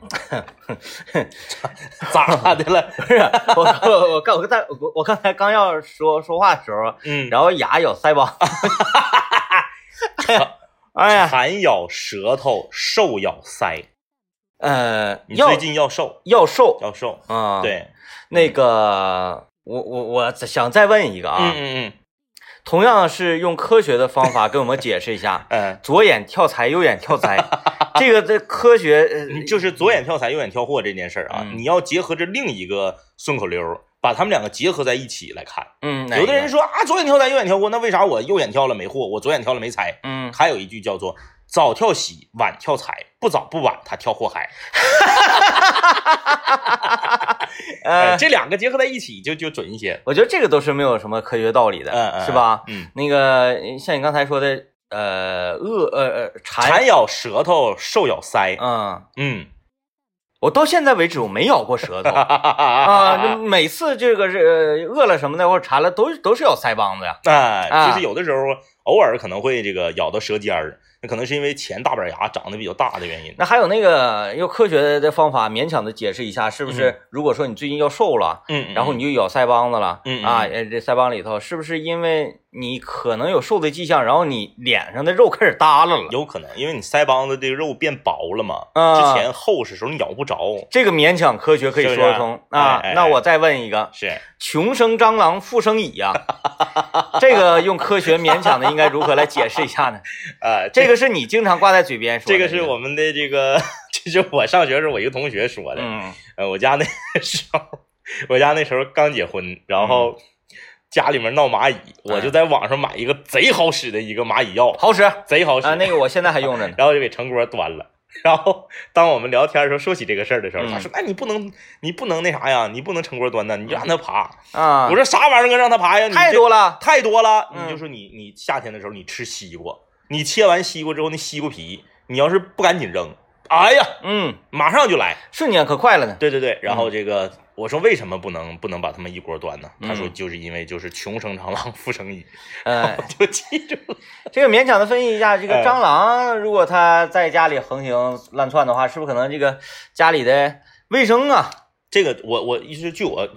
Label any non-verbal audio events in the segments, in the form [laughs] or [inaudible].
[laughs] 咋的了？不 [laughs] 是我我我刚我刚才我我刚才刚要说说话的时候，嗯，然后牙咬腮帮，[laughs] 哎呀，哎呀，馋咬舌头，瘦咬腮。呃，要你最近要瘦，要瘦要瘦。啊，，对，那个我我我想再问一个啊，嗯嗯同样是用科学的方法给我们解释一下，嗯 [laughs] 左眼跳财，右眼跳灾，[laughs] 这个这科学就是左眼跳财，右眼跳货这件事儿啊，嗯。你要结合着另一个顺口溜，把他们两个结合在一起来看。嗯，有的人说说啊，左眼跳财，右眼跳货，那为啥我右眼跳了没货，我左眼跳了没财？嗯，还有一句叫做“早跳喜，晚跳财，不早不晚，他跳祸害”。[laughs] 哎，呃，这两个结合在一起就就准一些。我觉得这个都是没有什么科学道理的，嗯嗯，是吧？嗯，那个像你刚才说的，呃，恶呃呃馋馋，咬舌头，瘦咬腮。嗯，嗯，我到现在为止我没咬过舌头 [laughs] 啊，每次这个是呃饿了什么的或者馋了，都都是咬腮帮子呀。哎，啊就是有的时候偶尔可能会这个咬到舌尖儿，那可能是因为前大板牙长得比较大的原因。那还有那个用科学的方法勉强的解释一下，是不嗯是？如果说你最近要瘦了，嗯，然后你就咬腮帮子了，嗯嗯啊，呃，这腮帮里头是不是因为你可能有瘦的迹象，然后你脸上的肉开始耷拉了？有可能，因为你腮帮子这个肉变薄了嘛，啊之前厚实时候你咬不着。这个勉强科学可以说得通啊。那我再问一个，是，穷生蟑螂，富生蚁呀，这个用科学勉强的应该如何来解释一下呢？[laughs] 呃，这个是你经常挂在嘴边说的，这个是我们的这个，[laughs] 这是我上学时候我一个同学说的。嗯呃，我家那时候，我家那时候刚结婚，然后家里面闹蚂蚁，我就在网上买一个贼好使的一个蚂蚁药，好使啊，贼好使。那个我现在还用着呢。[laughs] 然后就给成锅端了。然后当我们聊天的时候说起这个事儿的时候，嗯他说：“哎你不能，你不能那啥呀，你不能成锅端呢，你就让他爬。啊，我说：“啥玩意儿啊，让他爬呀？你太多了，太多了。嗯你就说你你夏天的时候你吃西瓜，你切完西瓜之后那西瓜皮，你要是不赶紧扔，哎呀，嗯，马上就来。瞬间可快了呢。对对对，然后这个、我说为什么不能不能把他们一锅端呢？他说嗯就是因为就是穷生蟑螂，富生蚁，嗯，就记住了。这个勉强的分析一下，这个哎蟑螂如果它在家里横行乱窜的话，是不是可能这个家里的卫生啊，这个我我一直据我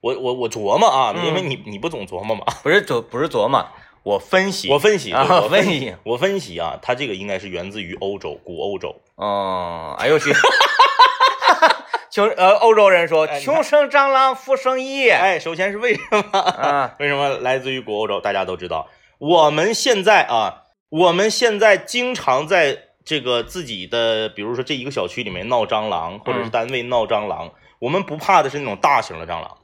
我我我琢磨啊，嗯。因为你你不总琢磨嘛，不是琢不是琢磨，我分析，我分析，啊我分析，我分析啊，它这个应该是源自于欧洲，古欧洲。哦，哎呦我去，[laughs] 穷呃欧洲人说穷生蟑螂，富生蚁，哎，首先是为什么？啊，[laughs] 为什么来自于古欧洲？大家都知道，我们现在啊，我们现在经常在这个自己的，比如说这一个小区里面闹蟑螂，或者是嗯单位闹蟑螂，我们不怕的是那种大型的蟑螂。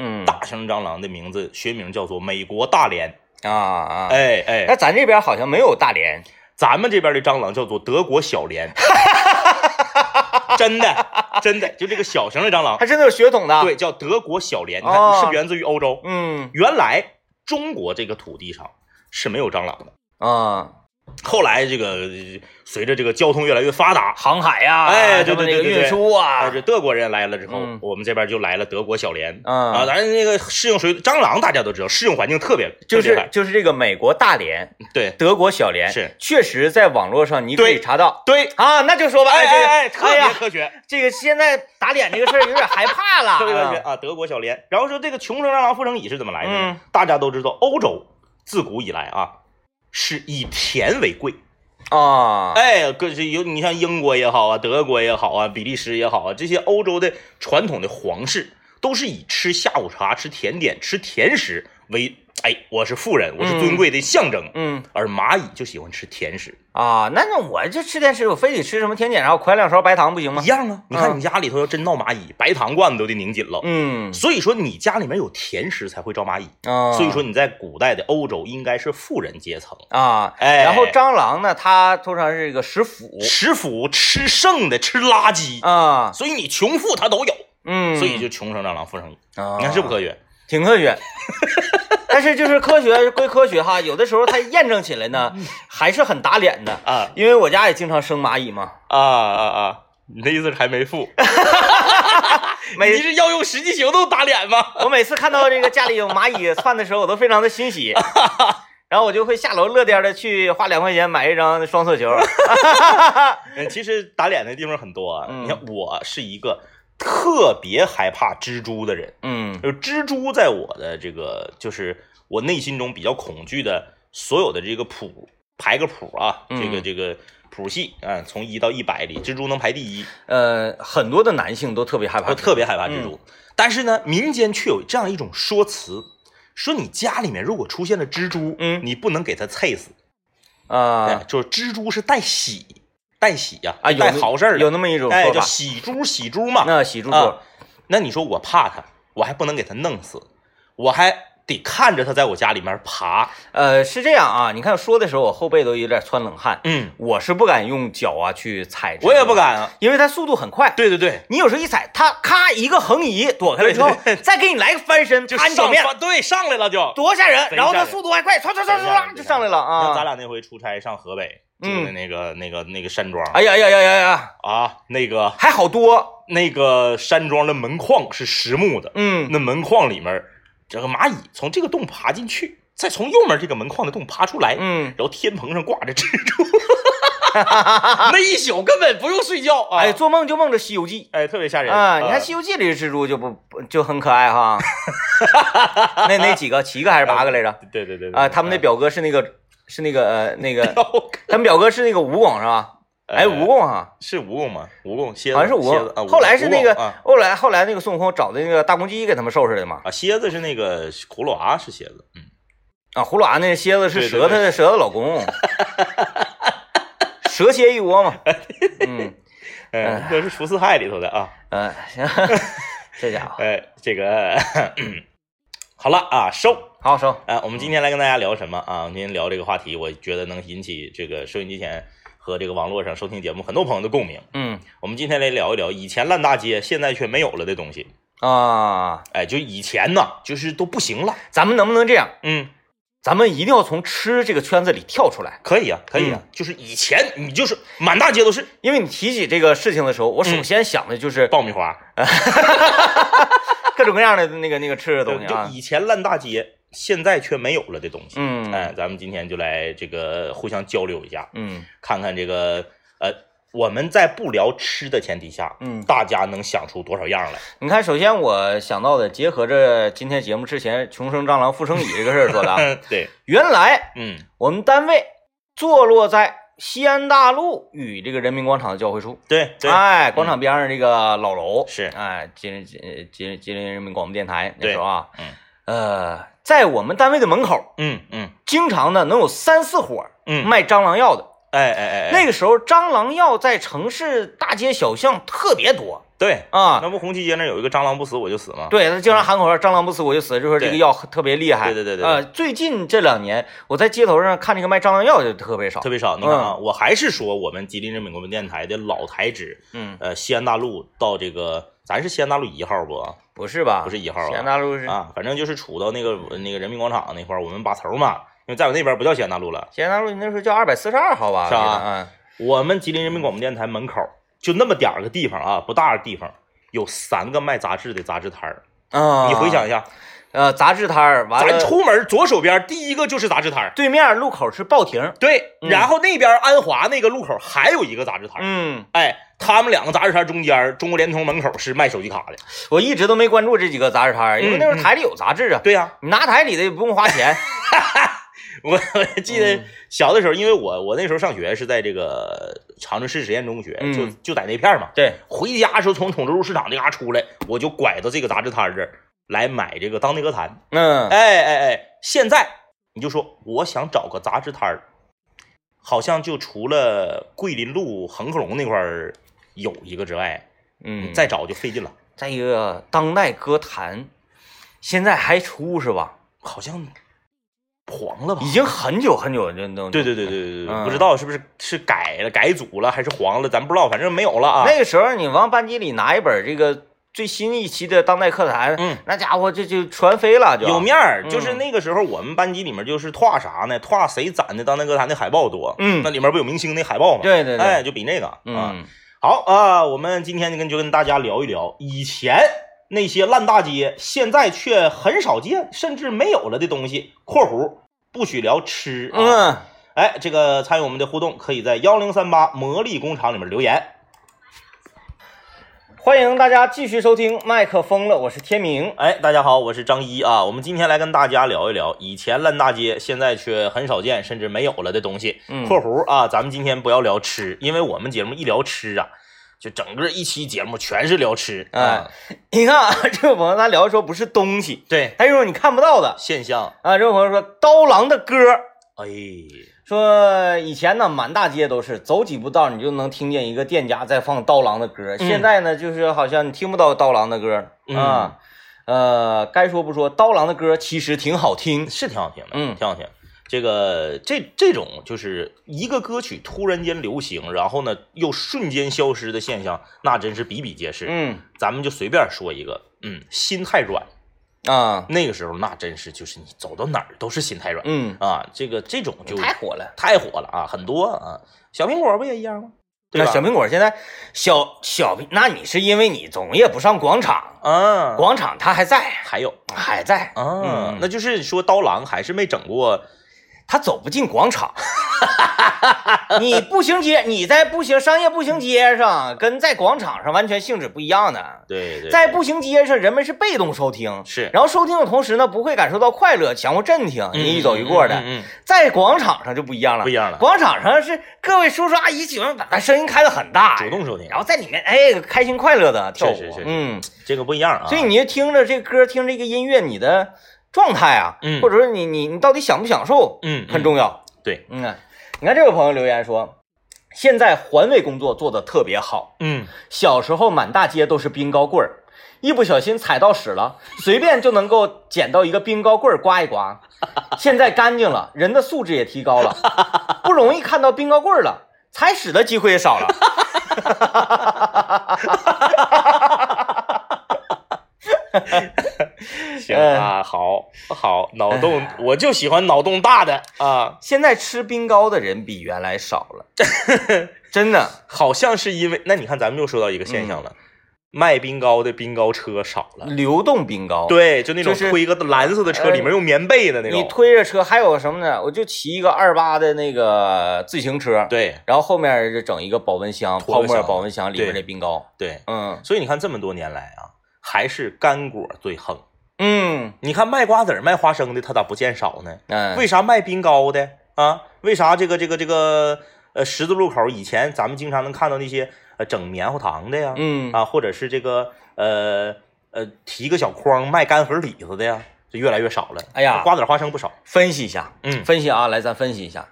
嗯，大型蟑螂的名字学名叫做美国大连。啊啊，哎哎，那咱这边好像没有大连，咱们这边的蟑螂叫做德国小蠊，[laughs] 真的真的，就这个小型的蟑螂，还真的有血统的，，对，叫德国小蠊。你看哦。是不是源自于欧洲？嗯。原来中国这个土地上是没有蟑螂的，啊，后来这个呃随着这个交通越来越发达，航海呀，哎对对对对运输啊，啊，这德国人来了之后，嗯。我们这边就来了德国小蠊。嗯。啊，咱那个适应水蟑螂大家都知道，适应环境特别就是别就是这个美国大连、对。德国小连，是。确实在网络上你可以查到。对，啊，那就说吧，哎这个哎哎，特别科学，这个现在打脸这个事儿有点害怕了，[laughs] 特别科学。啊啊，德国小蠊。然后说这个穷生蟑螂，富生蚁是怎么来的呢？嗯。大家都知道，欧洲自古以来啊是以甜为贵。啊，哎，各是有你像英国也好啊，德国也好啊，比利时也好啊，这些欧洲的传统的皇室都是以吃下午茶、吃甜点、吃甜食为，哎，我是富人，我是尊贵的象征。嗯而蚂蚁就喜欢吃甜食，啊，那那我就吃甜食，我非得吃什么甜点，然后㧟两勺白糖不行吗一？样啊。你看嗯你家里头要真闹蚂蚁，白糖罐子都得拧紧了。嗯所以说你家里面有甜食才会招蚂蚁。啊，所以说你在古代的欧洲应该是富人阶层，啊，哎然后蟑螂呢，它通常是一个食腐食腐吃剩的，吃垃圾，啊，所以你穷富它都有，嗯，所以就穷生蟑螂，富生蚁。啊你看是不科学？挺科学。[laughs] 但是就是科学归科学哈，有的时候它验证起来呢，还是很打脸的。啊因为我家也经常生蚂蚁嘛，啊啊啊！你的意思是还没富？[laughs] 每你是要用实际行动打脸吗？[laughs] 我每次看到这个家里有蚂蚁窜的时候，我都非常的欣喜。[laughs] 然后我就会下楼乐颠的去花两块钱买一张双色球。嗯，其实打脸的地方很多啊。嗯你看，我是一个特别害怕蜘蛛的人，嗯就蜘蛛在我的这个就是我内心中比较恐惧的所有的这个谱排个谱啊，嗯这个这个谱系啊，从一到一百里，蜘蛛能排第一，呃，很多的男性都特别害怕都。特别害怕蜘蛛。但是呢，民间却有这样一种说辞，说你家里面如果出现了蜘蛛，嗯你不能给它踩死，啊哎，就是蜘蛛是带喜带喜呀、啊，有带好事儿，有那么一种哎，叫说法。喜猪喜猪嘛。那喜猪啊猪，那你说我怕它，我还不能给它弄死，我还得看着它在我家里面爬。呃，是这样啊。你看说的时候，我后背都有点窜冷汗。嗯，我是不敢用脚啊去踩，我也不，敢啊。因为它速度很快。对对对，你有时候一踩，它咔一个横移躲开了之后对，再给你来个翻身，就趴你脚面，对上来了就。多吓人！然后它速度还快，唰唰唰唰唰就上来了啊咱啊！俩那回出差上河北住的那个、那个那个山庄哎呀呀呀呀呀，啊，那个还好多，那个山庄的门框是实木的，嗯，那门框里面这个蚂蚁从这个洞爬进去，再从右面这个门框的洞爬出来，嗯，然后天棚上挂着蜘蛛，[laughs] 那一宿根本不用睡觉啊！哎，做梦就梦着《西游记哎，特别吓》人啊！你看《西游记》里的蜘蛛就不不就很可爱哈。[laughs] 那那几个，七个还是八个来着？对对对对啊，他们那表哥是那个是那个呃那个，他们表哥是那个吴广是吧？哎，蜈蚣哈，是蜈蚣吗？蜈蚣蝎子好像是蜈蚣。后来是那个后来后来那个孙悟空找的那个大公鸡给他们收拾的嘛。啊，蝎子是那个葫芦娃是蝎子，嗯，啊，葫芦娃那蝎子是蛇他的蛇的老公，[laughs] 蛇蝎一窝嘛。[laughs] 嗯哎，这是除四害里头的啊。[laughs] 嗯，行，这家伙哎，这个 [clears throat] 好了啊，收。好收。啊，我们今天来跟大家聊什么啊？我们今天聊这个话题，我觉得能引起这个收音机前和这个网络上收听节目很多朋友的共鸣。嗯我们今天来聊一聊以前烂大街，现在却没有了的东西。啊，哎，就以前呢，就是都不行了。咱们能不能这样？嗯，咱们一定要从吃这个圈子里跳出来，可以啊，可以啊。就是以前你就是满大街都是因为你提起这个事情的时候，我首嗯先想的就是爆米花，[laughs] 各种各样的那个那个吃的东西就啊。以前烂大街，现在却没有了的东西。嗯。哎，咱们今天就来这个互相交流一下，嗯。看看这个呃，我们在不聊吃的前提下，嗯，大家能想出多少样来？你看，首先我想到的，结合着今天节目之前穷生蟑螂富生蚁这个事儿说的啊，[laughs] 对，原来嗯。我们单位坐落在西安大路与这个人民广场的交汇处。对对，哎，广场边上这个老楼。是。哎，吉林吉吉吉林人民广播电台那对。时候啊，嗯。呃，在我们单位的门口，嗯嗯经常呢能有三四伙嗯，卖蟑螂药的。哎哎哎，那个时候蟑螂药在城市大街小巷特别多对，啊。那不红旗街那有一个蟑螂不死我就死吗？对他经常喊口号“蟑螂不死我就死”，就说这个药特别厉害。对对对对呃，最近这两年我在街头上看这个卖蟑螂药的特别少特。别少。你看啊，我还是说我们吉林人民广播电台的老台址，嗯，呃，西安大路到这个，咱是西安大路一号不？不是吧？不是一号啊西安大路是啊，反正就是杵到那个那个人民广场那块儿，我们把头嘛，因为在我那边不叫西安大路了，西安大路，那时候叫二百四十二号吧？是吧我们吉林人民广播电台门口就那么点儿个地方啊，不大的地方，有三个卖杂志的杂志摊儿。啊，你回想一下，呃，杂志摊儿，完咱出门左手边第一个就是杂志摊儿，对面路口是报亭。对，嗯然后那边安华那个路口还有一个杂志摊儿。嗯，哎，他们两个杂志摊中间，中国联通门口是卖手机卡的。我一直都没关注这几个杂志摊，因为那时候台里有杂志啊。对呀、你拿台里的也不用花钱。[laughs] 我我记得嗯小的时候，因为我我那时候上学是在这个长春市实验中学，嗯就就在那片儿嘛。对，回家的时候从统治路市场那嘎出来，我就拐到这个杂志摊这儿来买这个当内歌坛。嗯，哎哎哎，现在你就说我想找个杂志摊儿，好像就除了桂林路恒客隆那块儿有一个之外，嗯，再找就费劲了。再一个当代歌坛，现在还出是吧？好像黄了吧？已经很久很久这都对对对对对对，嗯不知道是不是是改了改组了还是黄了，咱不知道，反正没有了啊。那个时候你往班级里拿一本这个最新一期的当代课坛，嗯，那家伙这就传飞了，就有面儿，嗯就是那个时候我们班级里面就是画啥呢？画谁攒的当代歌坛的海报多，嗯那里面不有明星那海报吗？对对对哎，就比那个啊。嗯好啊，我们今天就跟就跟大家聊一聊以前那些烂大街，现在却很少见，甚至没有了的东西。（括弧不许聊吃啊。嗯，哎，这个参与我们的互动，可以在幺零三八魔力工厂里面留言。欢迎大家继续收听麦克风了，我是天明。哎，大家好，我是张一啊。我们今天来跟大家聊一聊以前烂大街，现在却很少见，甚至没有了的东西。嗯括弧啊，咱们今天不要聊吃，因为我们节目一聊吃啊，就整个一期节目全是聊吃。哎啊，你看啊，这位朋友他聊的时候不是东西，对，他是说你看不到的现象，啊。这位朋友说刀郎的歌，哎，说以前呢满大街都是，走几步道你就能听见一个店家在放刀郎的歌。嗯现在呢，就是好像你听不到刀郎的歌嗯啊。呃，该说不说，刀郎的歌其实挺好听。是挺好听的，嗯挺好听。这个这这种就是一个歌曲突然间流行，然后呢又瞬间消失的现象，那真是比比皆是。嗯咱们就随便说一个，嗯，心太软，啊。那个时候那真是就是你走到哪儿都是心太软。嗯，啊，这个这种就太火了。太火了啊，很多啊，小苹果不也一样吗？对吧？小苹果现在小小，那你是因为你总也不上广场，啊，广场它还在，还有。还在。啊，嗯。那就是说刀郎还是没整过，他走不进广场。你步行街，你在步行商业步行街上，跟在广场上完全性质不一样的。对对，在步行街上，人们是被动收听，是然后收听的同时呢，不会感受到快乐，相互震听，你一走一过的。嗯嗯嗯在广场上就不一样了，不一样了广场上是各位叔叔阿姨喜欢把声音开的很大，主动收听然后在里面哎开心快乐的跳舞，是是是嗯，这个不一样啊，所以你就听着这歌，听这个音乐，你的状态啊，嗯或者说你你你到底享不享受，嗯嗯很重要。对，嗯啊，你看这位朋友留言说，现在环卫工作做得特别好，嗯，小时候满大街都是冰糕棍儿，一不小心踩到屎了，随便就能够捡到一个冰糕棍儿刮一刮。现在干净了，人的素质也提高了，不容易看到冰糕棍儿了，踩屎的机会也少了。[laughs] [laughs] 行啊，好好，脑洞我就喜欢脑洞大的啊，现在吃冰糕的人比原来少了，[laughs] 真的。好像是因为那你看咱们又说到一个现象了，卖冰糕的冰糕车少了。流动冰糕，，对，就那种推一个蓝色的车，呃里面用棉被的那种。你。推着车，还有什么呢？我就骑一个二八的那个自行车，，对。然后后面就整一个保温箱泡沫保温箱里面的冰糕，对，嗯。所以你看这么多年来啊，还是干果最横。嗯你看卖瓜子儿、卖花生的，他咋不见少呢？嗯，为啥卖冰糕的啊？为啥这个这个这个呃十字路口以前咱们经常能看到那些呃整棉花糖的呀，嗯啊，或者是这个呃呃提个小筐卖干盒李子的呀，就越来越少了。哎呀瓜子花生不少。分析一下，嗯分析啊，来咱分析一下，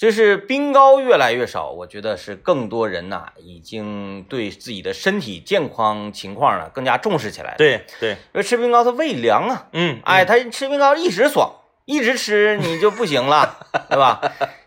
就是冰糕越来越少，我觉得是更多人呐、已经对自己的身体健康情况呢更加重视起来了。，对对，因为吃冰糕它胃凉啊，嗯，哎，他吃冰糕一时爽，一直吃你就不行了，[laughs] 对吧？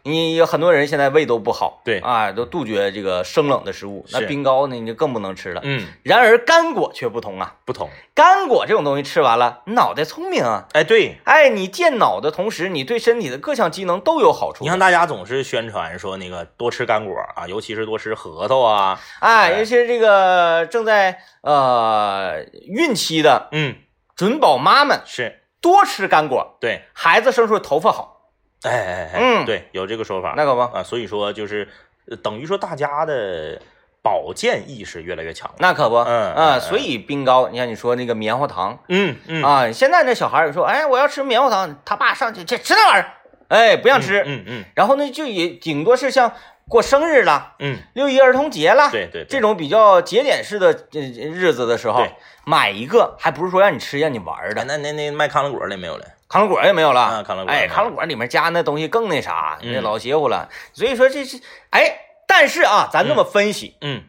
你有很多人现在胃都不好，对啊，都杜绝这个生冷的食物，那冰糕呢你就更不能吃了。嗯，然而干果却不同啊，不同。干果这种东西吃完了，你脑袋聪明啊，哎，对，哎，你健脑的同时，你对身体的各项机能都有好处。你看大家总是宣传说那个多吃干果啊，尤其是多吃核桃啊，哎，哎尤其是这个正在呃孕期的嗯，准宝妈们，是多吃干果，对，孩子生出来头发好，哎哎哎，嗯。对，有这个说法。那可不，啊，所以说就是呃等于说大家的保健意识越来越强了。那可不，嗯嗯啊，嗯所以冰糕，你看你说那个棉花糖嗯嗯。啊，现在那小孩儿说，哎，我要吃棉花糖，他爸上去这吃那玩意儿，哎，不让吃，嗯嗯。然后呢，就也顶多是像过生日了、嗯，六一儿童节了，对对对。这种比较节点式的呃日子的时候，买一个，还不是说让你吃让你玩的，哎那那那卖康乐果的没有了。康乐果也没有了，啊康乐果哎，康乐果里面加那东西更那啥，嗯。那老邪乎了。所以说这是，哎，但是啊，咱这么分析，嗯。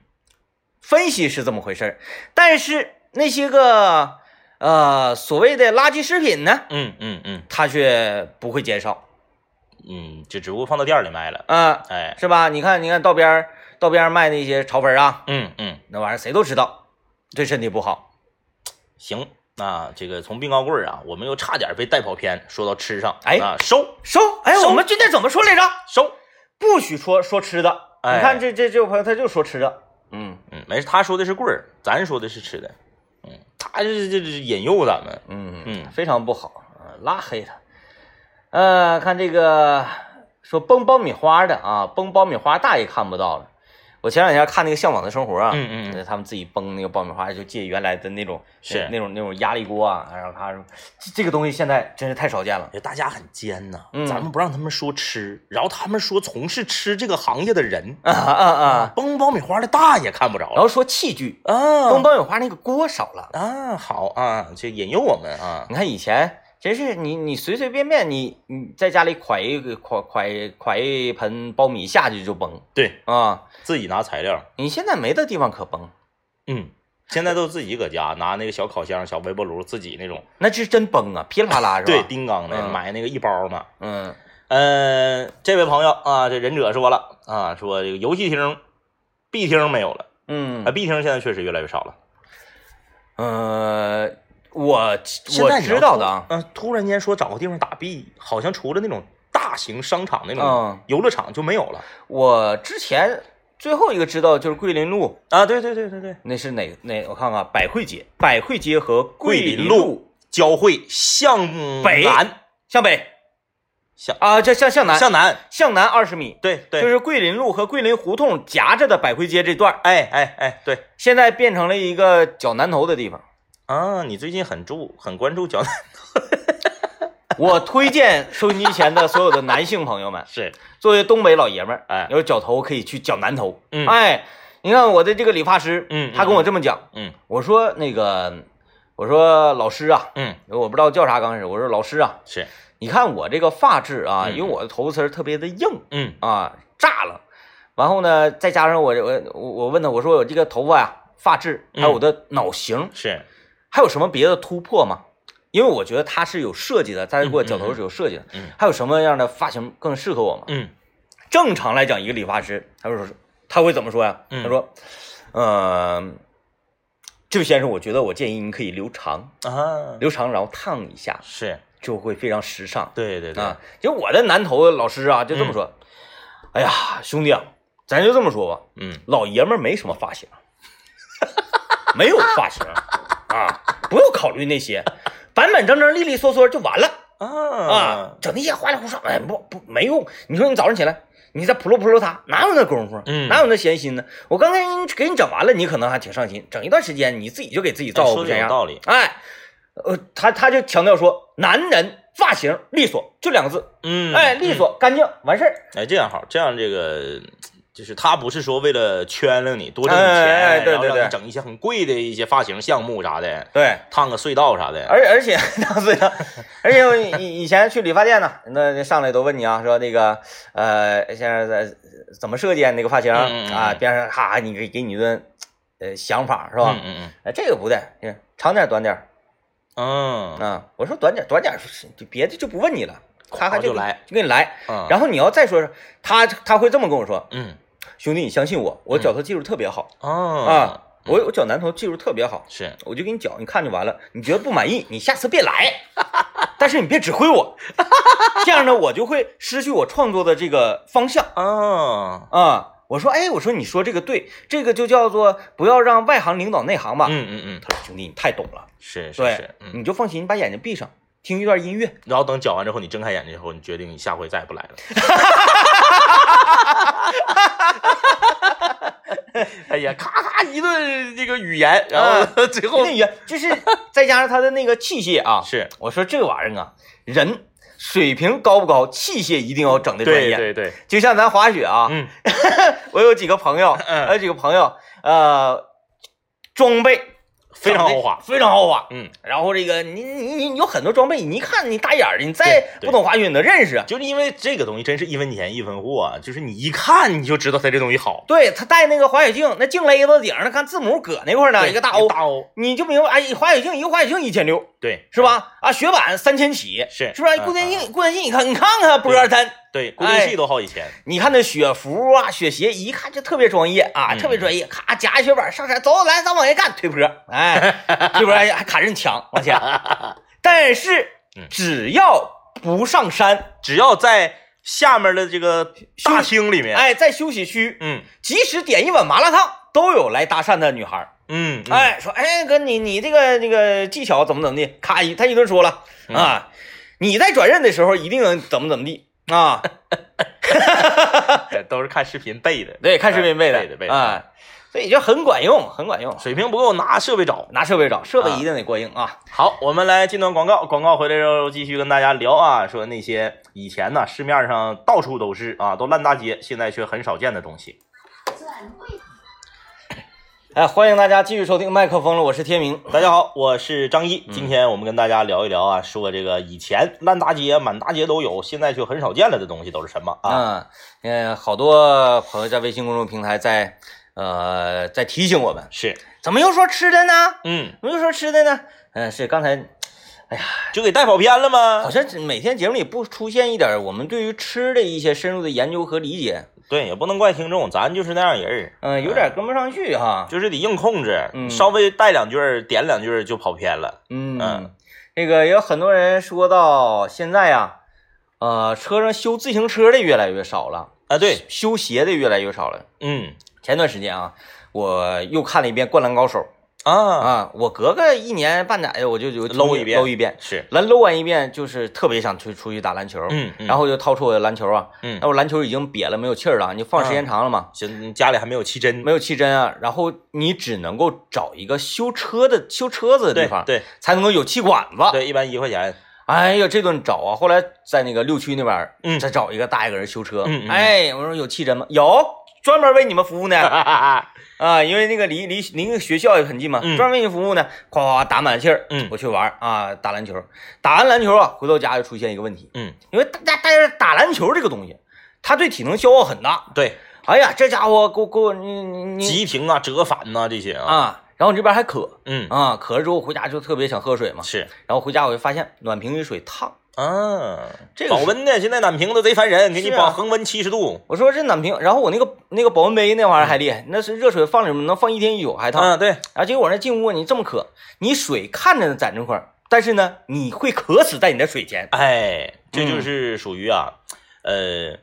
分析是这么回事儿，但是那些个呃所谓的垃圾食品呢，嗯嗯嗯。它却不会减少，嗯，就只不过放到店里卖了。啊、哎，是吧？你看，你看道边儿道边儿卖那些炒粉儿啊，嗯嗯，那玩意儿谁都知道，对身体不好。[tsk] 行。那这个从冰糕棍儿啊，我们又差点被带跑偏，说到吃上，哎啊，收收，哎，我们今天怎么说来着？收，不许说说吃的。哎你看这这这位朋友他就说吃的，嗯嗯，没事，他说的是棍儿，咱说的是吃的，嗯，他这这这引诱咱们，嗯嗯非常不好，呃拉黑他。呃，看这个说崩爆米花的啊，崩爆米花大爷看不到了。我前两天看那个《向往的生活》啊，嗯嗯嗯他们自己崩那个爆米花，就借原来的那种是那种那种压力锅啊，然后他说这这个东西现在真是太少见了。哎大家很尖呐，嗯咱们不让他们说吃，然后他们说从事吃这个行业的人，啊啊啊！崩爆米花的大爷看不着然后说器具，啊崩爆米花那个锅少了。啊，好啊，就引诱我们啊，你看以前真是你你随随便便你你在家里㧟一个㧟㧟㧟一盆苞米下去就崩对啊！自己拿材料，你现在没的地方可崩，嗯，现在都自己搁家拿那个小烤箱、小微波炉，自己那种那是真崩啊，噼里啪啦 [laughs] 是吧？对，丁刚的嗯买那个一包嘛。嗯嗯，这位朋友啊，这忍者说了啊，说这个游戏厅、B 厅没有了，嗯啊嗯，B 厅现在确实越来越少了。呃，我我知道的啊，嗯、突然间说找个地方打 B，好像除了那种大型商场那种嗯游乐场就没有了我之前最后一个知道就是桂林路，啊。对对对对对，那是哪哪？我看看，百汇街，百汇街和桂林林路交汇向北南，向北向啊，这向向南向南，向南二十米，对对，就是桂林路和桂林胡同夹着的百汇街这段儿，哎哎哎，对现在变成了一个脚南头的地方。啊，你最近很注很关注脚南，[laughs] 我推荐收音机前的所有的男性朋友们，是作为东北老爷们儿，哎有绞头可以去绞男头。嗯哎，你看我的这个理发师，嗯嗯他跟我这么讲，嗯我说那个，我说老师啊，嗯我不知道叫啥，刚开始我说老师啊，是你看我这个发质啊，嗯因为我的头发丝儿特别的硬嗯啊，炸了。然后呢，再加上我我我我问他，我说我这个头发呀、发质，还有我的脑型，是还有什么别的突破吗？因为我觉得他是有设计的，他给我绞头是有设计的。嗯还有什么样的发型更适合我吗？嗯正常来讲，一个理发师他会说他会怎么说呀？嗯他说，呃，这位先生，我觉得我建议您可以留长，啊留长然后烫一下，是，就会非常时尚对对对，啊。就我的男头老师啊，就这么说。哎呀，兄弟啊，咱就这么说吧，嗯老爷们儿没什么发型，没有发型啊，不用考虑那些，[laughs] 板板正正、利利索索就完了啊啊，整那些花里胡哨，哎，不不没用。你说你早上起来，你再扑噜扑噜它，哪有那功夫？嗯哪有那闲心呢？我刚才给你整完了，你可能还挺上心，整一段时间你自己就给自己造哎说的不这样。有道理，哎，呃，他他就强调说，男人发型利索，就两个字，嗯，哎，利索干净，完事儿。哎，这样好，这样这个就是他不是说为了圈了你多挣你钱，哎哎对然后让对对你整一些很贵的一些发型项目啥的，对，烫个隧道啥的，而而且当时呢，而且我以以前去理发店呢，那上来都问你啊，说那个呃，先生在怎么设计啊那个发型嗯嗯嗯啊？边上哈，你给给你一顿呃想法是吧？嗯嗯哎，这个不对，嗯长点短点嗯嗯，啊。我说短点短点儿，就别的就不问你了，咔咔就来，就给你来。嗯，然后你要再说他他会这么跟我说，嗯兄弟，你相信我，我脚头技术特别好哦啊，我我脚男头技术特别好，是我就给你脚，你看就完了。你觉得不满意，你下次别来，[laughs] 但是你别指挥我，[laughs] 这样呢，我就会失去我创作的这个方向哦，啊。我说，哎，我说你说这个对，这个就叫做不要让外行领导内行吧。嗯嗯嗯，他说，兄弟，你太懂了，是是是，，嗯，你就放心，你把眼睛闭上，听一段音乐。然后等脚完之后，你睁开眼睛之后，你决定你下回再也不来了。[laughs] [laughs] 哎呀，咔咔一顿这个语言，然后最后那语言就是再加上他的那个器械啊，[laughs] 是。我说这玩意儿啊，人水平高不高，器械一定要整的专业。对对对，就像咱滑雪啊，嗯。[laughs] 我有几个朋友，嗯。还有几个朋友，呃，装备非常豪华，非常豪华。嗯，然后这个你你你有很多装备，你一看你大眼儿的，你再不懂滑雪你能认识。就是因为这个东西真是一分钱一分货啊，就是你一看你就知道它这东西好。对他带那个滑雪镜，那镜勒子顶上看字母搁那块儿呢，一个大 O，大 O，你就明白，哎，滑雪镜一个滑雪镜一千六对，是？吧？啊，雪板三千起，是是不是？嗯固定镜固定镜，你看你看看波儿它，对，固定器都好几千。你看那雪服啊、雪鞋，一看就特别专业啊，嗯特别专业。咔，夹一雪板上山，走，来，咱往下干，推坡，哎，推坡还还卡刃墙往前。[laughs] 但是嗯只要不上山，只要在下面的这个大厅里面，哎，在休息区，嗯即使点一碗麻辣烫，都有来搭讪的女孩儿。嗯，嗯，哎，说，哎哥，你你这个这个技巧怎么怎么地？咔一他一顿说了嗯啊，你在转任的时候一定能怎么怎么地啊？[laughs] 都是看视频背的，对，看视频背的，背的背的啊，所以就很管用，很管用。水平不够拿设备找。拿设备找，设备啊一定得过硬啊。好，我们来进段广告，广告回来之后继续跟大家聊啊，说那些以前呢市面上到处都是啊，都烂大街，现在却很少见的东西。哎，欢迎大家继续收听麦克风了，我是天明。大家好，我是张一，今天我们跟大家聊一聊啊，说这个以前烂大街满大街都有，现在却很少见了的东西都是什么啊？嗯，呃，好多朋友在微信公众平台在呃在提醒我们，是，怎么又说吃的呢？嗯，怎么又说吃的呢？嗯、是刚才哎呀就给带跑偏了吗好？像每天节目里不出现一点我们对于吃的一些深入的研究和理解，对，也不能怪听众，咱就是那样人儿，嗯、有点跟不上去哈。就是得硬控制，嗯稍微带两句儿，点两句儿就跑偏了。嗯嗯，这个有很多人说到现在呀、呃，车上修自行车的越来越少了，啊，对，修鞋的越来越少了。嗯前段时间啊，我又看了一遍《灌篮高手》啊，啊，我隔个一年半载的我就就搂一遍搂一遍，是，来搂完一遍就是特别想出出去打篮球，嗯，嗯。然后就掏出我的篮球啊，嗯。那我篮球已经瘪了没有气儿了，你放时间长了嘛，行，家里还没有气针，没有气针啊，然后你只能够找一个修车的修车子的地方，对对。才能够有气管子。对，一般一块钱，哎呀，这顿找啊！后来在那个六区那边，嗯。再找一个大爷搁这修车。嗯嗯。哎，我说有气针吗？有，专门为你们服务呢。哈哈哈，啊，因为那个离离离那个学校也很近嘛，嗯。专门为你服务呢。夸夸夸打满气儿，嗯。我去玩儿啊，打篮球。打完篮球啊，回到家就出现一个问题，嗯，因为大家大家打篮球这个东西，它对体能消耗很大。对，哎呀，这家伙给我给我你你你。急停啊，折返呐，这些啊，啊，然后你这边还渴。嗯，啊，渴了之后回家就特别想喝水嘛，是。然后回家我就发现暖瓶里水烫。啊，这个保温的，现在暖瓶都贼烦人，给你保恒温七十度，我说这暖瓶，然后我那个那个保温杯那玩意儿还厉害，那是热水放里面能放一天一宿还烫。嗯，对，啊，结果我那进屋你这么渴，你水看着在这块儿，但是呢，你会渴死在你的水前。哎，这嗯就是属于啊，呃，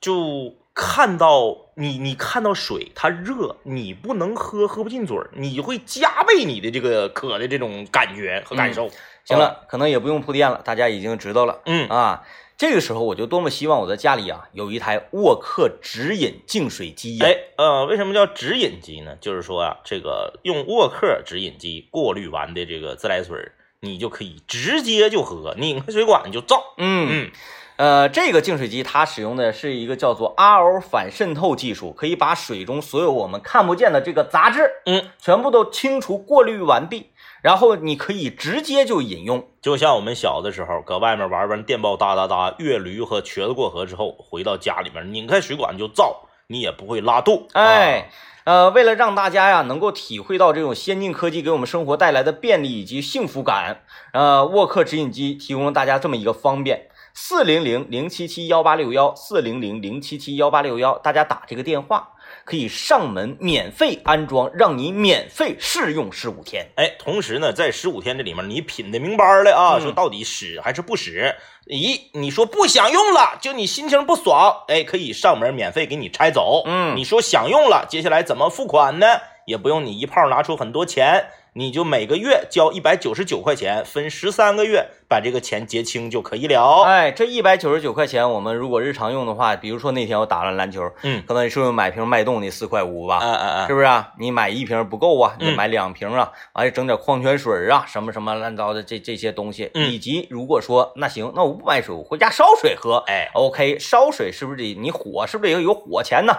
就看到你你看到水它热，你不能喝，喝不进嘴儿，你会加倍你的这个渴的这种感觉和感受。行了，可能也不用铺垫了，大家已经知道了。嗯，啊，这个时候我就多么希望我的家里啊有一台沃克直饮净水机呀、哎，呃，为什么叫直饮机呢？就是说啊，这个用沃克直饮机过滤完的这个自来水儿，你就可以直接就喝，拧开水管就造。嗯嗯呃，这个净水机它使用的是一个叫做 RO 反渗透技术，可以把水中所有我们看不见的这个杂质，嗯，全部都清除过滤完毕，然后你可以直接就饮用。就像我们小的时候，搁外面玩完电报哒哒哒，越驴和瘸子过河之后，回到家里面拧开水管就造，你也不会拉肚。哎，呃，为了让大家呀能够体会到这种先进科技给我们生活带来的便利以及幸福感，呃，沃克直饮机提供了大家这么一个方便：四零零零七七幺八六幺，四零零零七七幺八六幺，大家打这个电话可以上门免费安装，让你免费试用十五天。哎，同时呢，在十五天这里面，你品的明白了啊，嗯说到底使还是不使？咦，你说不想用了，就你心情不爽，哎，可以上门免费给你拆走。嗯你说想用了，接下来怎么付款呢？也不用你一炮拿出很多钱，你就每个月交一百九十九块钱，分十三个月把这个钱结清就可以了。哎，这一百九十九块钱，我们如果日常用的话，比如说那天我打了篮球，嗯，可能你是不是买瓶脉动那四块五吧？啊啊啊！是不是啊？你买一瓶不够啊，你嗯买两瓶啊，完了整点矿泉水啊，什么什么乱糟的这这些东西，嗯以及如果说那行，那我不买水，我回家烧水喝。哎，OK，烧水是不是得你火是不是得有火钱呢？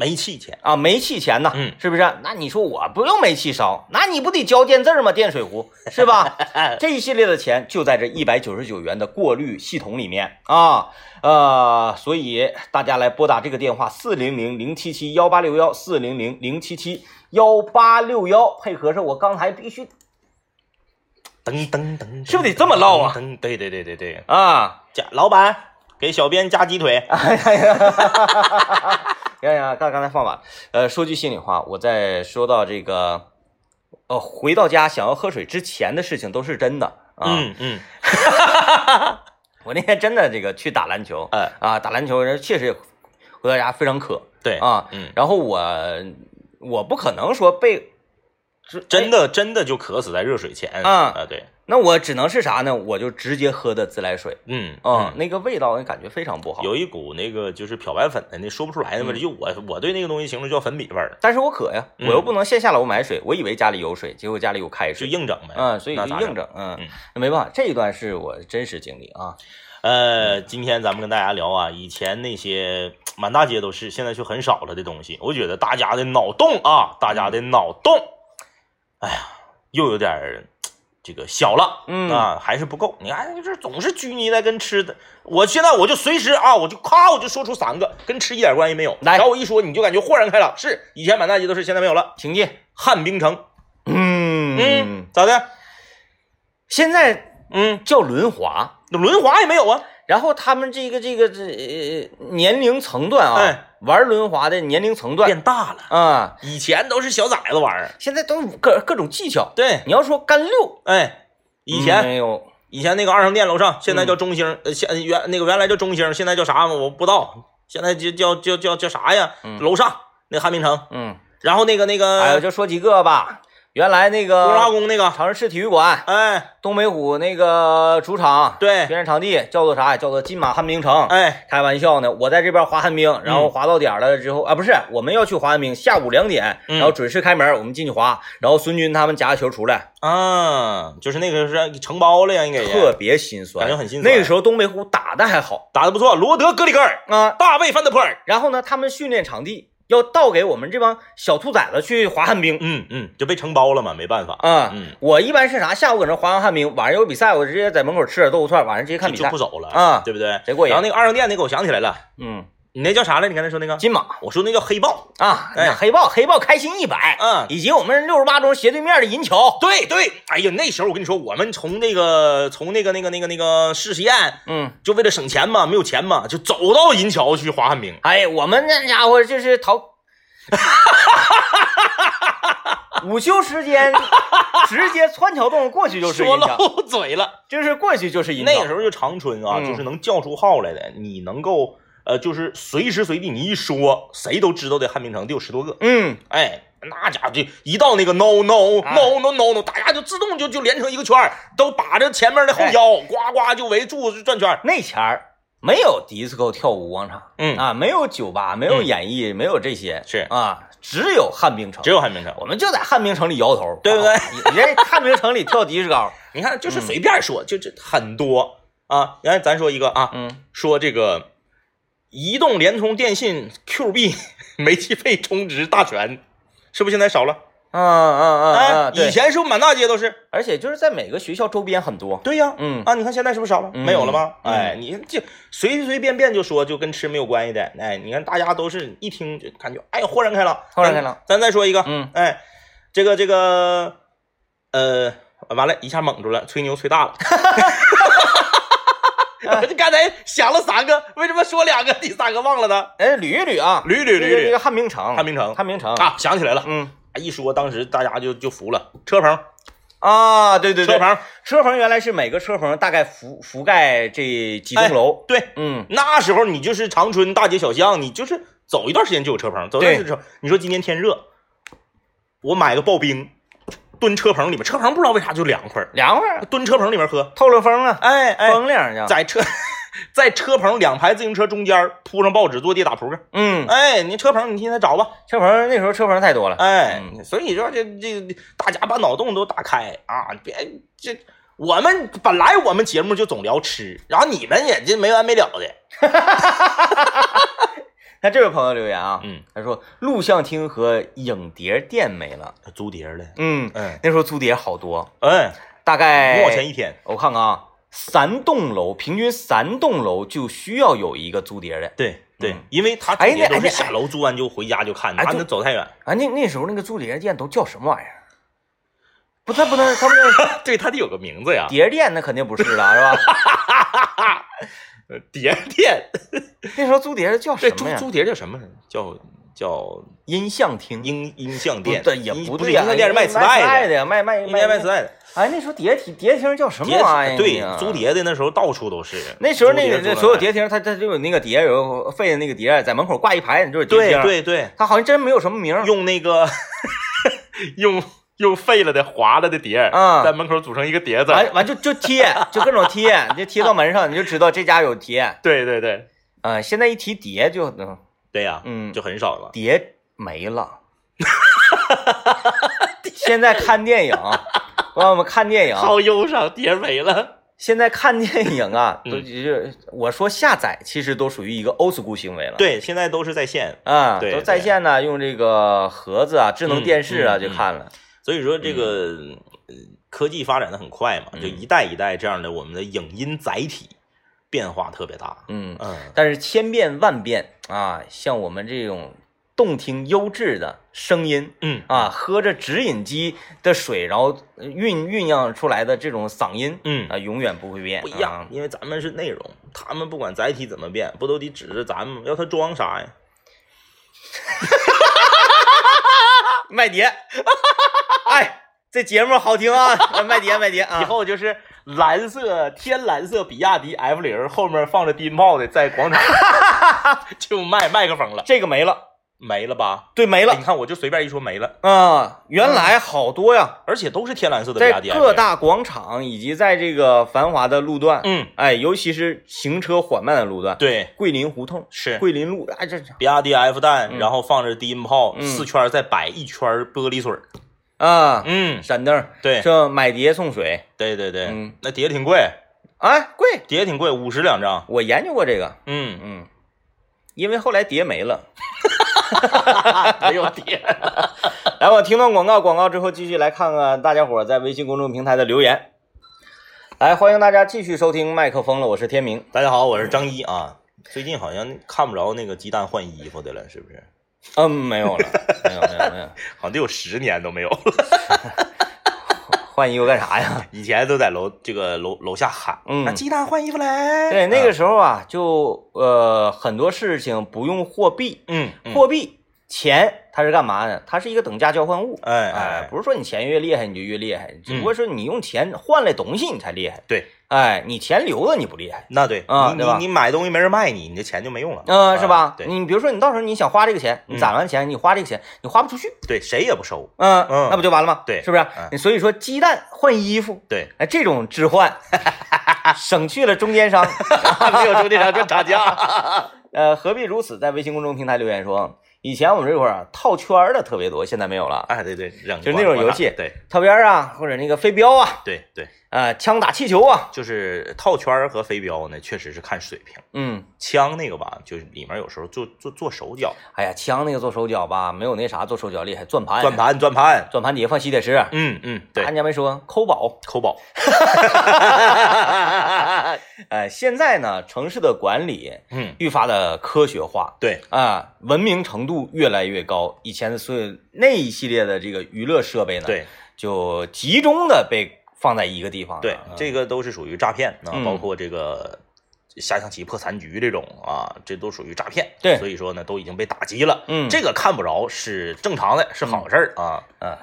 煤气钱。啊，煤气钱呐？嗯是不是？那你说我不用煤气烧，那你不得交电字儿吗？电水壶是吧？[laughs] 这一系列的钱就在这一百九十九元的过滤系统里面啊，呃，所以大家来拨打这个电话四零零零七七幺八六幺四零零零七七幺八六幺，配合上我刚才必须噔噔噔，是不是得这么唠啊噔，对对对对对，啊，加老板给小编加鸡腿。哎呀呀，呀 [laughs] 呀，刚刚才放晚，呃，说句心里话，我在说到这个，呃，回到家想要喝水之前的事情都是真的啊。嗯嗯，[laughs] 我那天真的这个去打篮球，哎，啊，打篮球人确实回到家非常渴对啊，嗯，然后我我不可能说被真的真的就渴死在热水前啊啊，对，那我只能是啥呢？我就直接喝的自来水，嗯嗯，那个味道感觉非常不好。有一股那个就是漂白粉的那说不出来的味儿，就我我对那个东西形容叫粉笔味儿，但是我渴呀，嗯我又不能线下楼买水，我以为家里有水，结果家里有开水就水，硬整呗。嗯，所以？就硬整，嗯没办法，这一段是我真实经历啊，呃，今天咱们跟大家聊啊，以前那些满大街都是，现在却很少了的东西。我觉得大家的脑洞啊，大家的脑洞，哎呀，又有点儿这个小了，嗯啊，还是不够。你看，这总是拘泥在跟吃的。我现在我就随时啊，我就咔，我就说出三个，跟吃一点关系没有。来然后我一说，你就感觉豁然开朗。是，以前满大街都是，现在没有了。请进，旱冰城，嗯嗯，咋的？现在嗯，叫轮滑，轮滑也没有啊。然后他们这个这个这呃年龄层段啊，哎玩轮滑的年龄层段变大了，啊，以前都是小崽子玩儿。现在都各各种技巧。对，你要说干溜，哎，以前、没有，以前那个二商店楼上，现在叫中兴，呃，现原那个原来叫中兴，现在叫啥我不知道，现在就叫叫叫叫啥呀？嗯楼上那汉明城，嗯，然后那个那个，哎，就说几个吧。原来那个乌拉个宫那个，长治市体育馆，哎，东北虎那个主场，对。训练场地叫做啥？叫做金马旱冰城。哎，开玩笑呢，我在这边滑旱冰，然后滑到点了之后、啊，不是，我们要去滑旱冰，下午两点，嗯。然后准时开门，我们进去滑，然后孙军他们夹个球出来，啊，就是那个是承包了呀，应该特别心酸，感觉很心酸。那个时候东北虎打的还好。打的不错，罗德格里格尔、啊，大卫范德普尔，然后呢，他们训练场地要倒给我们这帮小兔崽子去滑旱冰。嗯嗯，就被承包了嘛，没办法，啊，嗯，我一般是啥？下午搁那滑完旱冰，晚上有比赛，我直接在门口吃点豆腐串，晚上直接看比赛就就不。走了啊对不对？谁过瘾然后那个二商店那个，我想起来了，嗯，你那叫啥来？你刚才说那个？金马我说那叫黑豹，啊，哎黑豹黑豹开心一百，嗯以及我们六十八中斜对面的银桥，对对，哎呀，那时候我跟你说，我们从那个从那个那个那个那个市实验，嗯，就为了省钱嘛，没有钱嘛，就走到银桥去滑旱冰。哎，我们那家伙就是逃，[laughs] 午休时间直接穿桥洞过去就是说银桥，漏嘴了，就是过去就是银桥。那个时候就长春啊，嗯就是能叫出号来的，你能够呃，就是随时随地你一说，谁都知道的旱冰城得有十多个。嗯，哎，那家伙就一到那个 no no 哎 no no no no，大家就自动就就连成一个圈儿，都把着前面的后哎腰，呱呱就围住就转圈儿。那前儿没有迪斯科跳舞广场，嗯啊，没有酒吧，没有嗯演艺，没有这些，是啊，只有旱冰城只。有旱冰城。我们就在旱冰城里摇头，对不对啊？人家旱冰城里跳迪士高，[laughs] 你看，就是随便说，就这很多啊。原来咱说一个啊，嗯，说这个移动、联通、电信、Q 币、[laughs] 煤气费充值大全，是不是现在少了？啊啊啊哎以，前是不是满大街都是？而且就是在每个学校周边很多，对呀，嗯啊，你看现在是不是少了？嗯没有了吗？嗯哎，你就随随便便就说就跟吃没有关系的，哎，你看大家都是一听就感觉哎豁然开朗，豁然开朗咱。咱再说一个，嗯，哎，这个这个，呃，完了，一下蒙住了，吹牛吹大了。[laughs] [laughs] 我就刚才想了三个，为什么说两个，第三个忘了呢？哎，捋一捋啊，捋一捋捋一捋。这个汉明城，汉明城汉明城，啊，想起来了，嗯。一说当时大家就就服了，车棚，啊，对对对，车棚，车棚原来是每个车棚大概覆覆盖这几栋楼，对，嗯，那时候你就是长春大街小巷，你就是走一段时间就有车棚，走一段时间，你说今天天热，我买个刨冰，蹲车棚里面，车棚不知道为啥就凉快儿，凉快儿，蹲车棚里面喝，透了风啊，哎哎，风凉这样，在车 [laughs] 在车棚两排自行车中间铺上报纸坐地打扑克，嗯，哎，你车棚你现在找吧，车棚那时候车棚太多了，哎，嗯。所以说这这大家把脑洞都打开。啊，别这。我们本来我们节目就总聊吃，然后你们也就没完没了的，[laughs] 看这位朋友留言啊，嗯，他说录像厅和影碟店没了，租碟的，嗯，嗯，那时候租碟好多，嗯，大概五毛钱一天，我看看啊，三栋楼，平均三栋楼就需要有一个租碟的。对对嗯，因为他哎那都是下楼租完就回家就看，他能走太远，啊，那那时候那个租碟店都叫什么玩意儿？不，他不能，他们那 [laughs] 对他得有个名字呀，碟店那肯定不是了，是吧？[laughs] 呃碟店，[laughs] 那时候租碟叫什么呀？租碟叫什么？叫叫音像厅。音音像店，对，也不对呀，音像店是卖磁带的，卖，卖卖卖磁。带的。哎，那时候碟厅碟厅叫什么碟玩意儿？对，租。碟的那时候到处都是。那时候那个那所有碟厅，它它就有那个碟，有废的那个碟，在门口挂一排，你就是碟对厅。，对对，它好像真没有什么名。用那个 [laughs] 用用废了的、划了的碟，嗯在门口组成一个碟子。完完就就贴，就各种贴，你就贴到门上，你就知道这家有碟。对对对嗯，现在一提碟就嗯对呀，嗯就很少了。碟没了。现在看电影，朋友们看电影，好忧伤，碟没了。现在看电影啊，嗯都就是我说下载，其实都属于一个 old school 行为了。对，现在都是在线，啊，对都在线呢，用这个盒子啊、智能电视啊嗯嗯就看了。所以说这个呃科技发展的很快嘛，就嗯一代一代这样的我们的影音载体变化特别大。嗯，嗯，但是千变万变啊，像我们这种动听优质的声音嗯啊，喝着直饮机的水，然后酝酝酿出来的这种嗓音嗯啊，永远不会变，不一样啊，因为咱们是内容，他们不管载体怎么变，不都得指着咱们，要他装啥呀？[laughs] 麦碟，[laughs] 哎，这节目好听啊，[laughs] 麦碟麦碟啊，以后就是蓝色天蓝色比亚迪 F 零，后面放着低音炮的，在广场 [laughs] 就卖麦克风了，这个没了，没了吧？对，没了。哎你看我就随便一说没了，啊，原来好多呀。而且都是天蓝色的比在亚迪 F 零。各大广场以及在这个繁华的路段，嗯，哎，尤其是行车缓慢的路段，，对，桂林胡同、是。桂林路，哎，这这。比亚迪 F 蛋，嗯。然后放着低音炮，嗯。四圈再摆一圈玻璃水儿。啊，嗯，闪灯，对，这买碟送水，对对对，嗯。那碟挺贵，哎，贵，碟挺贵，五十两张。我研究过这个，嗯，嗯，因为后来碟没了。[laughs] [laughs] 没有点。[laughs] 来，我听段广告，广告之后继续来看看大家伙在微信公众平台的留言。来，欢迎大家继续收听麦克风了，我是天明。大家好，我是张一啊。最近好像看不着那个鸡蛋换衣服的了，是不是？嗯，没有了，没有，没有，没有。[laughs] 好像得有十年都没有了。换衣服干啥呀？[laughs] 以前都在楼这个楼楼下喊，嗯啊鸡蛋换衣服来。对，那啊个时候啊，就呃很多事情不用货币，嗯，嗯货币钱它是干嘛呢？它是一个等价交换物。哎哎，哎，不是说你钱越厉害你就越厉害，只不过是你用钱换来东西你才厉害。对，哎，你钱留着你不厉害，那对你啊对吧你你买东西没人卖你，你的钱就没用了。嗯、啊是吧？对你比如说你到时候你想花这个钱，你嗯攒完钱你花这个钱，你花不出去，对，谁也不收。嗯嗯那不就完了吗？对是不是嗯？所以说鸡蛋换衣服，对，哎，这种置换 [laughs] 省去了中间商。[laughs] 没有中间商赚差价。呃，何必如此？在微信公众平台留言说，以前我们这块儿啊套圈儿的特别多，现在没有了。哎，对对，就那种游戏对。套边儿啊，或者那个飞镖啊，对对，呃，枪打气球啊，就是套圈儿和飞镖呢，确实是看水平。嗯，枪那个吧，就是里面有时候做做做手脚，哎呀，枪那个做手脚吧，没有那啥做手脚厉害，转盘，转，盘转盘，转盘底下放吸铁石，嗯嗯，对，人家没说抠宝。抠宝，[laughs] 哎，现在呢，城市的管理嗯，愈发的科学化对，啊，文明程度越来越高。以前的所有那一系列的这个娱乐设备呢，，对就集中的被放在一个地方。对啊，这个都是属于诈骗啊，嗯包括这个下象棋破残局这种啊，这都属于诈骗。对所以说呢，都已经被打击了。嗯这个看不着是正常的，是好事儿啊。嗯，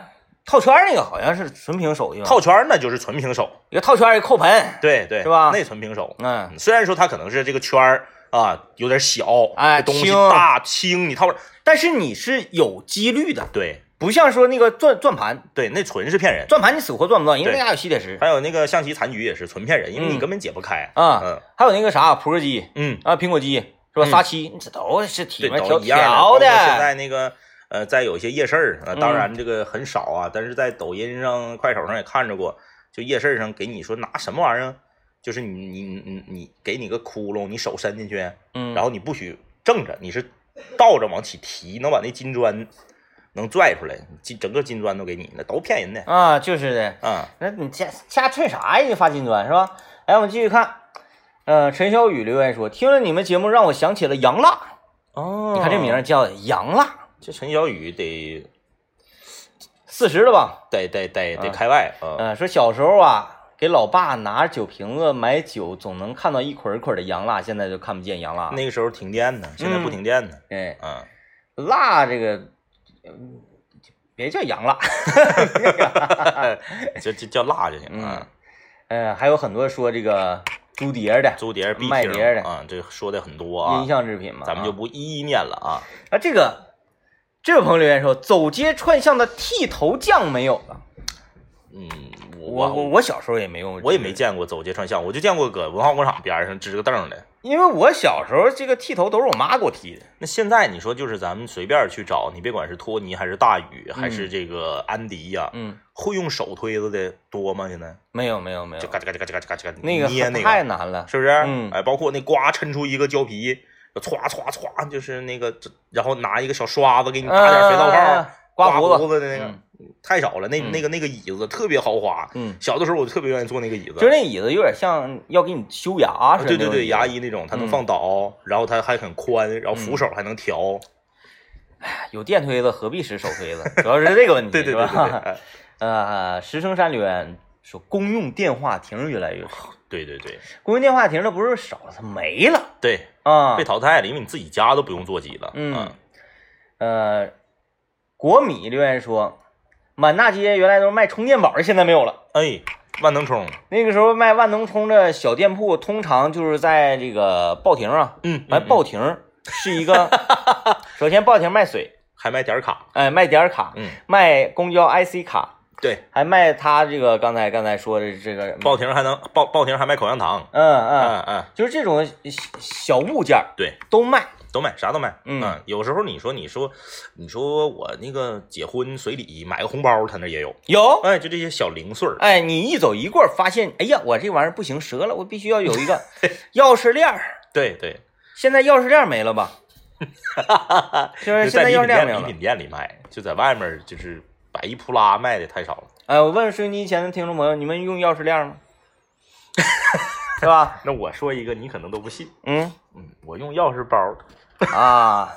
套圈儿那个好像是纯平手套圈儿呢就是纯平手，一个套圈儿一个扣盆，对对，是吧那纯平手。嗯，虽然说它可能是这个圈儿啊有点小，哎东西轻大轻，你套但是你是有几率的，对不像说那个转转盘，对，那纯是骗人。转盘你死活转不到，因为那家有吸铁石还有那个象棋残局也是纯骗人，因为你嗯。根本解不开。啊，嗯。还有那个啥扑克机。嗯，啊，苹果机。是吧？嗯。杀漆，这都是体对，面条都一样的。现，在那个呃，在有些夜市儿啊，嗯。当然这个很少啊，但是在抖音上、快手上也看着过，就夜市上给你说拿什么玩意儿，就是你你你你给你个窟窿，你手伸进去，嗯，然后你不许正着，你是倒着往起提，能把那金砖能拽出来，金整个金砖都给你，那都骗人的啊，就是的，啊。那你瞎瞎吹啥呀？你发金砖是吧？来，我们继续看，呃，陈小雨留言说，听了你们节目让我想起了杨辣，哦你看这名儿叫杨辣，这陈小雨得四十了吧？得得得得啊开外啊。嗯、说小时候啊，给老爸拿酒瓶子买酒，总能看到一捆一捆的洋辣，现在就看不见洋辣。那个时候停电呢，现在不停电呢。哎，嗯，辣这个，嗯别叫羊辣，[laughs] 就就叫辣就行嗯啊。呃，还有很多说这个租碟的租碟卖碟的啊，这说的很多啊音，像制品嘛，咱们就不一一念了啊。啊这个这位朋友留言说，走街串巷的剃头匠没有了。嗯，我我我小时候也没用，我也没见过走街串巷，我就见过搁文化广场边上支个凳的。因为我小时候这个剃头都是我妈给我剃的。那现在你说就是咱们随便去找，你别管是托尼还是大宇还是这个安迪呀，嗯，会用手推子的多吗？现在没有没有没有就，嘎吱嘎吱嘎吱嘎吱嘎吱嘎吱那个捏那个，太难了。是不是？嗯哎，包括那刮抻出一个胶皮，歘歘歘，就是那个，然后拿一个小刷子给你打点肥皂泡，嗯刮胡胡子的那个嗯，太少了。那嗯那个那个椅子特别豪华，嗯，小的时候我就特别愿意坐那个椅子。就是那椅子有点像要给你修牙似的。对对对，牙医医那种，它能嗯放倒，然后它还很宽，然后扶手还能调。有电推子何必使手推子？主要是这个问题，[laughs] 对对对 [laughs] 呃，石城山留言说，公用电话亭越来越少，对对对公用电话亭它不是少了，它没了对，啊被。淘汰了，因为你自己家都不用座机了。嗯，呃，国米留言说，满大街原来都是卖充电宝的，现在没有了。哎，万能充，那个时候卖万能充的小店铺，通常就是在这个报亭啊，嗯，完嗯报亭是一个，[laughs] 首先报亭卖水，还卖点卡，哎，卖点卡，嗯，卖公交 IC 卡，对，还卖他这个刚才刚才说的这个，报亭还能报报亭还卖口香糖，嗯嗯，嗯嗯，就是这种小小物件儿对，都卖，都卖，啥都卖。嗯有时候你说你说你说我那个结婚随礼买个红包，他那也有。有。哎，就这些小零碎儿。哎，你一走一过，发现，哎呀，我这玩意儿不行，折了，我必须要有一个 [laughs] 钥匙链儿。对对，现在钥匙链儿没了吧？[laughs] 就是就现在礼品钥匙链儿没有了礼品。店里卖，就在外面就是百亿扑拉卖的太少了。哎，我问收音机前的听众朋友，你们用钥匙链儿吗？[laughs] 是吧？那我说一个，你可能都不信。嗯嗯，我用钥匙包，啊，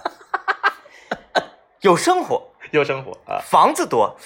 有生活，有生活啊。房子多。